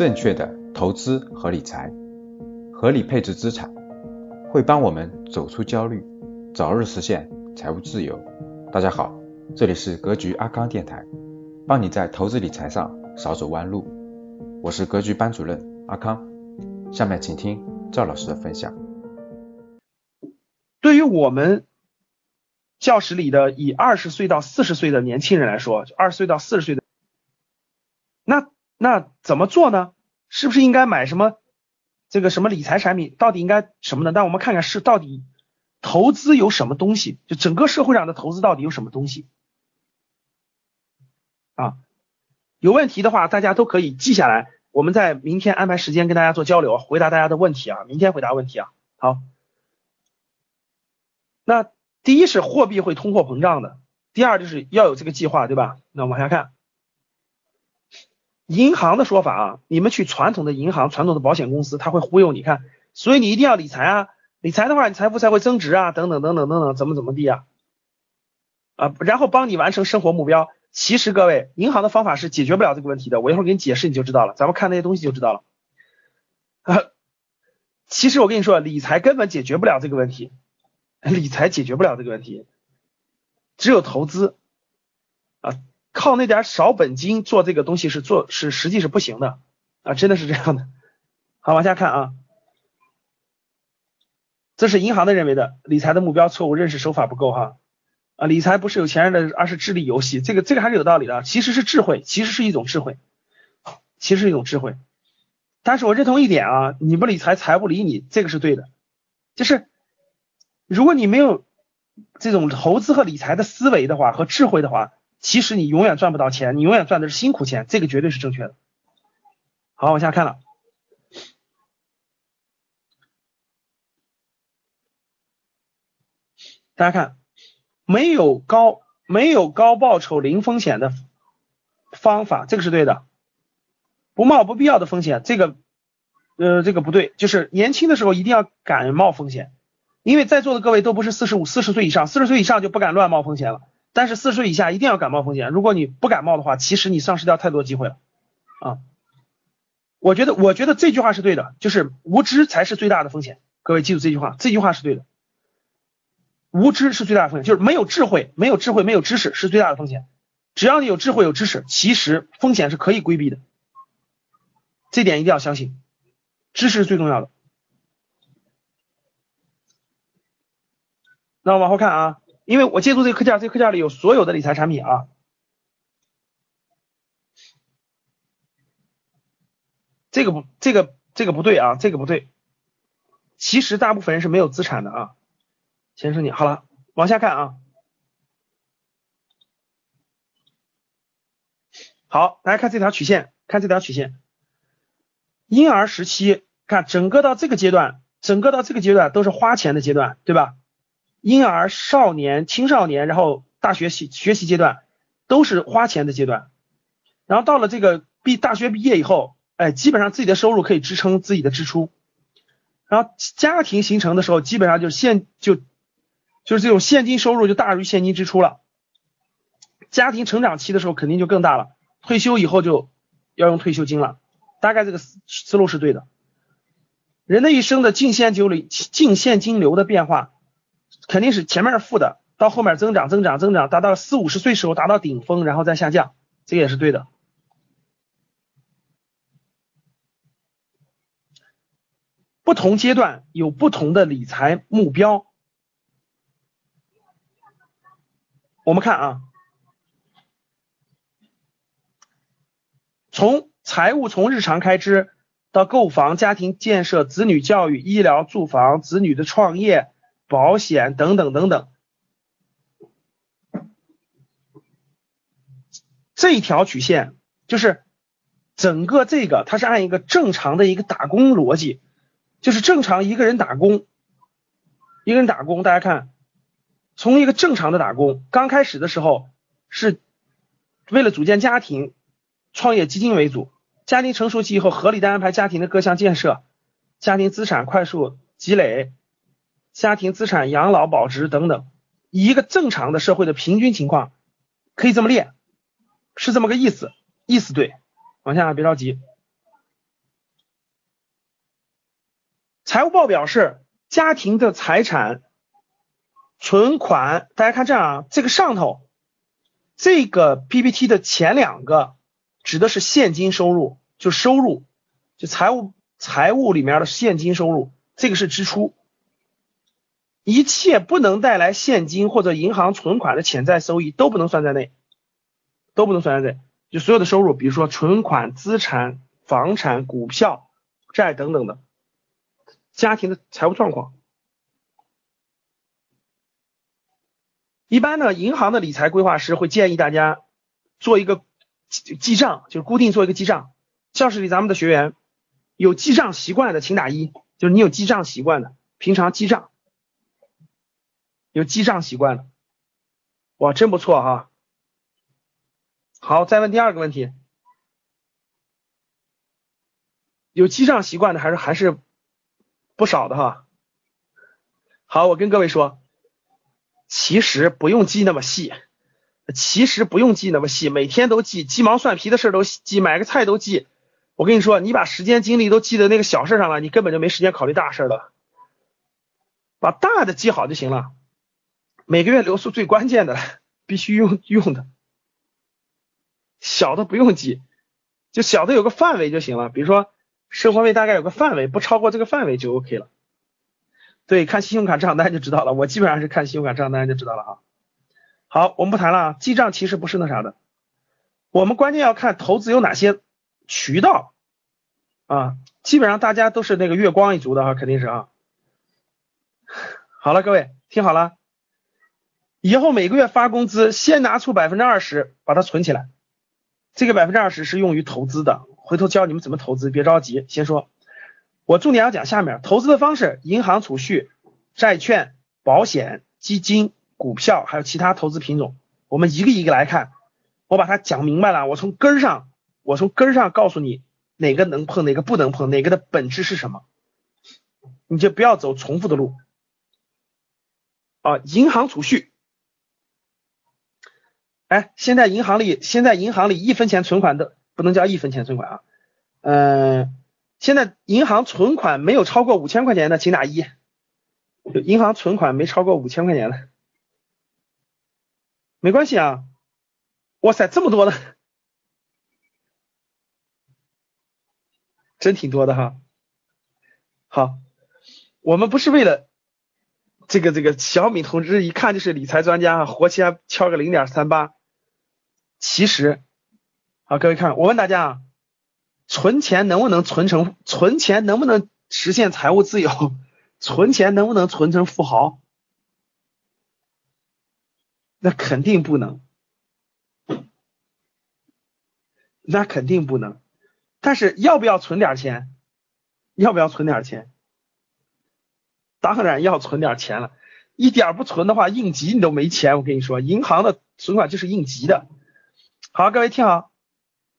正确的投资和理财，合理配置资产，会帮我们走出焦虑，早日实现财务自由。大家好，这里是格局阿康电台，帮你在投资理财上少走弯路。我是格局班主任阿康，下面请听赵老师的分享。对于我们教室里的以二十岁到四十岁的年轻人来说，二十岁到四十岁的，那。怎么做呢？是不是应该买什么这个什么理财产品？到底应该什么呢？那我们看看是到底投资有什么东西？就整个社会上的投资到底有什么东西？啊，有问题的话大家都可以记下来，我们在明天安排时间跟大家做交流，回答大家的问题啊，明天回答问题啊。好，那第一是货币会通货膨胀的，第二就是要有这个计划，对吧？那往下看。银行的说法啊，你们去传统的银行、传统的保险公司，他会忽悠你看，所以你一定要理财啊，理财的话，你财富才会增值啊，等等等等等等，怎么怎么地啊，啊，然后帮你完成生活目标。其实各位，银行的方法是解决不了这个问题的，我一会儿给你解释你就知道了，咱们看那些东西就知道了。啊，其实我跟你说，理财根本解决不了这个问题，理财解决不了这个问题，只有投资啊。靠那点少本金做这个东西是做是实际是不行的啊，真的是这样的。好，往下看啊，这是银行的认为的理财的目标错误，认识手法不够哈啊，理财不是有钱人的，而是智力游戏，这个这个还是有道理的，其实是智慧，其实是一种智慧，其实是一种智慧。但是我认同一点啊，你不理财，财不理你，这个是对的，就是如果你没有这种投资和理财的思维的话和智慧的话。其实你永远赚不到钱，你永远赚的是辛苦钱，这个绝对是正确的。好，往下看了，大家看，没有高没有高报酬零风险的方法，这个是对的。不冒不必要的风险，这个呃这个不对，就是年轻的时候一定要敢冒风险，因为在座的各位都不是四十五四十岁以上，四十岁以上就不敢乱冒风险了。但是四十岁以下一定要感冒风险，如果你不感冒的话，其实你丧失掉太多机会了啊！我觉得，我觉得这句话是对的，就是无知才是最大的风险。各位记住这句话，这句话是对的。无知是最大的风险，就是没有智慧，没有智慧，没有知识是最大的风险。只要你有智慧、有知识，其实风险是可以规避的。这点一定要相信，知识是最重要的。那往后看啊。因为我借助这个课件，这个课件里有所有的理财产品啊。这个不，这个这个不对啊，这个不对。其实大部分人是没有资产的啊。先生你好了，往下看啊。好，大家看这条曲线，看这条曲线。婴儿时期，看整个到这个阶段，整个到这个阶段都是花钱的阶段，对吧？婴儿、少年、青少年，然后大学习学习阶段都是花钱的阶段，然后到了这个毕大学毕业以后，哎，基本上自己的收入可以支撑自己的支出，然后家庭形成的时候，基本上就是现就就是这种现金收入就大于现金支出了，家庭成长期的时候肯定就更大了，退休以后就要用退休金了，大概这个思思路是对的，人的一生的净现金流净现金流的变化。肯定是前面是负的，到后面增长增长增长，达到四五十岁时候达到顶峰，然后再下降，这个也是对的。不同阶段有不同的理财目标。我们看啊，从财务从日常开支到购房、家庭建设、子女教育、医疗、住房、子女的创业。保险等等等等，这一条曲线就是整个这个，它是按一个正常的一个打工逻辑，就是正常一个人打工，一个人打工，大家看，从一个正常的打工，刚开始的时候是为了组建家庭，创业基金为主，家庭成熟期以后，合理的安排家庭的各项建设，家庭资产快速积累。家庭资产、养老保值等等，一个正常的社会的平均情况，可以这么列，是这么个意思，意思对，往下别着急。财务报表是家庭的财产、存款。大家看这样啊，这个上头这个 PPT 的前两个指的是现金收入，就收入，就财务财务里面的现金收入，这个是支出。一切不能带来现金或者银行存款的潜在收益都不能算在内，都不能算在内。就所有的收入，比如说存款、资产、房产、股票、债等等的，家庭的财务状况。一般呢，银行的理财规划师会建议大家做一个记账，就是固定做一个记账。教室里咱们的学员有记账习惯的，请打一，就是你有记账习惯的，平常记账。有记账习惯的，哇，真不错哈。好，再问第二个问题，有记账习惯的还是还是不少的哈。好，我跟各位说，其实不用记那么细，其实不用记那么细，每天都记，鸡毛蒜皮的事都记，买个菜都记。我跟你说，你把时间精力都记在那个小事上了，你根本就没时间考虑大事了。把大的记好就行了。每个月流速最关键的，必须用用的，小的不用记，就小的有个范围就行了。比如说生活费大概有个范围，不超过这个范围就 OK 了。对，看信用卡账单就知道了。我基本上是看信用卡账单就知道了啊。好，我们不谈了啊，记账其实不是那啥的，我们关键要看投资有哪些渠道啊。基本上大家都是那个月光一族的啊，肯定是啊。好了，各位听好了。以后每个月发工资，先拿出百分之二十把它存起来，这个百分之二十是用于投资的。回头教你们怎么投资，别着急，先说。我重点要讲下面投资的方式：银行储蓄、债券、保险、基金、股票，还有其他投资品种。我们一个一个来看，我把它讲明白了。我从根上，我从根上告诉你哪个能碰，哪个不能碰，哪个的本质是什么，你就不要走重复的路。啊，银行储蓄。哎，现在银行里，现在银行里一分钱存款都不能叫一分钱存款啊。嗯，现在银行存款没有超过五千块钱的，请打一。银行存款没超过五千块钱的，没关系啊。哇塞，这么多的，真挺多的哈。好，我们不是为了这个这个小米同志一看就是理财专家，活期还敲个零点三八。其实，好，各位看，我问大家啊，存钱能不能存成？存钱能不能实现财务自由？存钱能不能存成富豪？那肯定不能，那肯定不能。但是要不要存点钱？要不要存点钱？当然要存点钱了，一点不存的话，应急你都没钱。我跟你说，银行的存款就是应急的。好，各位听好，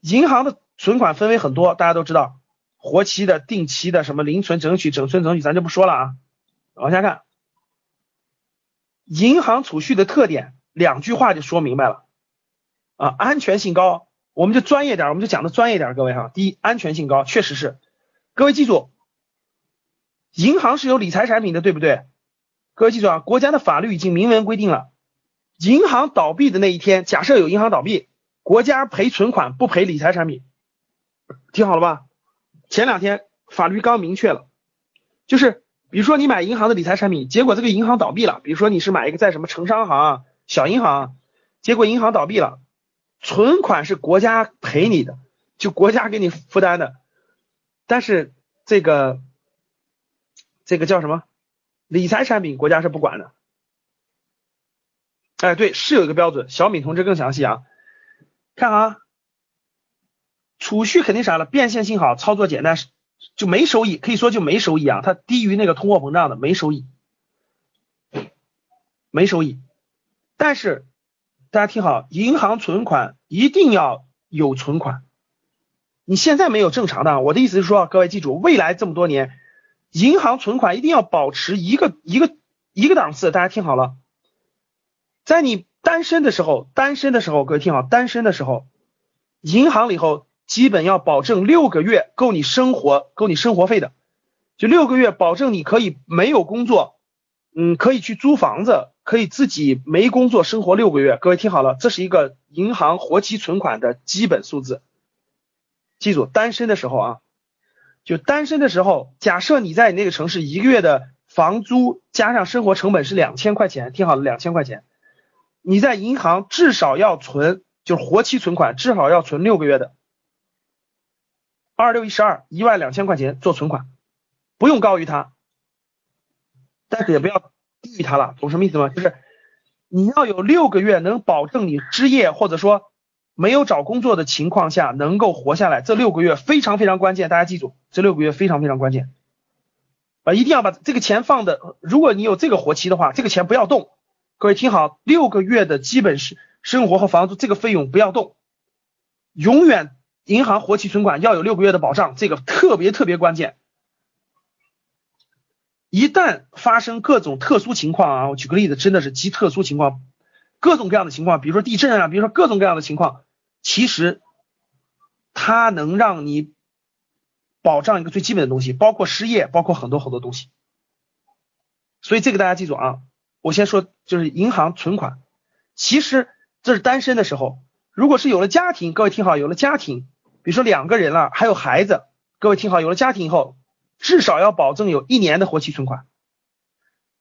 银行的存款分为很多，大家都知道，活期的、定期的，什么零存整取、整存整取，咱就不说了啊。往下看，银行储蓄的特点，两句话就说明白了啊，安全性高，我们就专业点，我们就讲的专业点，各位哈。第一，安全性高，确实是，各位记住，银行是有理财产品的，对不对？各位记住啊，国家的法律已经明文规定了，银行倒闭的那一天，假设有银行倒闭。国家赔存款不赔理财产品，听好了吧？前两天法律刚明确了，就是比如说你买银行的理财产品，结果这个银行倒闭了，比如说你是买一个在什么城商行、小银行，结果银行倒闭了，存款是国家赔你的，就国家给你负担的，但是这个这个叫什么理财产品，国家是不管的。哎，对，是有一个标准，小米同志更详细啊。看啊，储蓄肯定啥了，变现性好，操作简单，就没收益，可以说就没收益啊，它低于那个通货膨胀的，没收益，没收益。但是大家听好，银行存款一定要有存款，你现在没有正常的，我的意思是说，各位记住，未来这么多年，银行存款一定要保持一个一个一个档次，大家听好了，在你。单身的时候，单身的时候，各位听好，单身的时候，银行里头基本要保证六个月够你生活，够你生活费的。就六个月保证你可以没有工作，嗯，可以去租房子，可以自己没工作生活六个月。各位听好了，这是一个银行活期存款的基本数字。记住，单身的时候啊，就单身的时候，假设你在你那个城市一个月的房租加上生活成本是两千块钱，听好了，两千块钱，你在银行至少要存，就是活期存款至少要存六个月的，二六一十二，一万两千块钱做存款。不用高于它，但是也不要低于它了，懂什么意思吗？就是你要有六个月能保证你失业或者说没有找工作的情况下能够活下来，这六个月非常非常关键，大家记住，这六个月非常非常关键啊！一定要把这个钱放的，如果你有这个活期的话，这个钱不要动。各位听好，六个月的基本是生活和房租这个费用不要动，永远银行活期存款要有六个月的保障，这个特别特别关键。一旦发生各种特殊情况啊，我举个例子，真的是极特殊情况，各种各样的情况，比如说地震啊，比如说各种各样的情况，其实它能让你保障一个最基本的东西，包括失业，包括很多很多东西。所以这个大家记住啊，我先说就是银行存款，其实这是单身的时候，如果是有了家庭，各位听好，有了家庭，比如说两个人了，还有孩子，各位听好，有了家庭以后。至少要保证有一年的活期存款，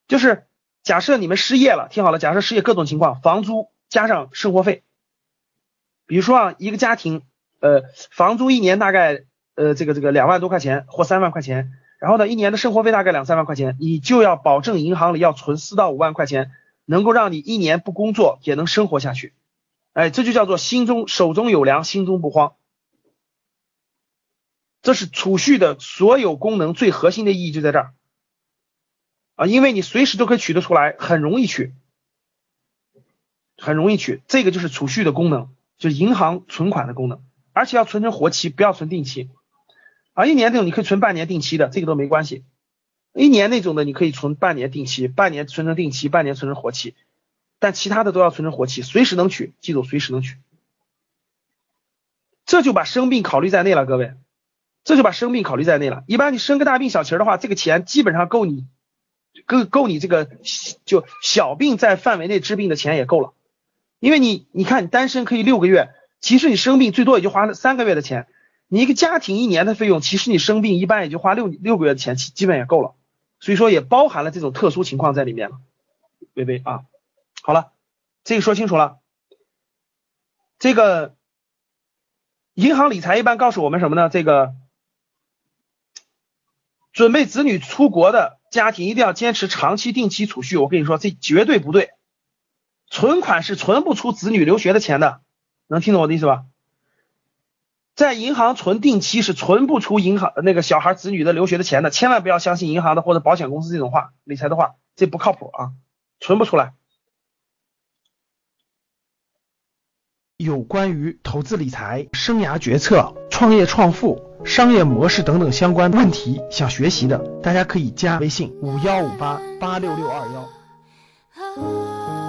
就是假设你们失业了，听好了，假设失业各种情况，房租加上生活费，比如说啊，一个家庭，呃，房租一年大概呃这个这个两万多块钱或三万块钱，然后呢，一年的生活费大概两三万块钱，你就要保证银行里要存四到五万块钱，能够让你一年不工作也能生活下去，哎，这就叫做心中手中有粮，心中不慌。这是储蓄的所有功能最核心的意义就在这儿。啊，因为你随时都可以取得出来，很容易取，很容易取，这个就是储蓄的功能，就是银行存款的功能，而且要存成活期，不要存定期。啊。一年那种你可以存半年定期的，这个都没关系。一年那种的你可以存半年定期，半年存成定期，半年存成活期，但其他的都要存成活期，随时能取，记住随时能取，这就把生病考虑在内了，各位。这就把生病考虑在内了。一般你生个大病小情的话，这个钱基本上够你够够你这个就小病在范围内治病的钱也够了。因为你你看你单身可以六个月，其实你生病最多也就花了三个月的钱。你一个家庭一年的费用，其实你生病一般也就花六六个月的钱，基本也够了。所以说也包含了这种特殊情况在里面了。微微啊，好了，这个说清楚了。这个银行理财一般告诉我们什么呢？这个。准备子女出国的家庭一定要坚持长期定期储蓄。我跟你说，这绝对不对。存款是存不出子女留学的钱的，能听懂我的意思吧？在银行存定期是存不出银行那个小孩子女的留学的钱的，千万不要相信银行的或者保险公司这种话，理财的话，这不靠谱啊，存不出来。有关于投资理财、生涯决策、创业创富、商业模式等等相关问题，想学习的，大家可以加微信五幺五八八六六二幺。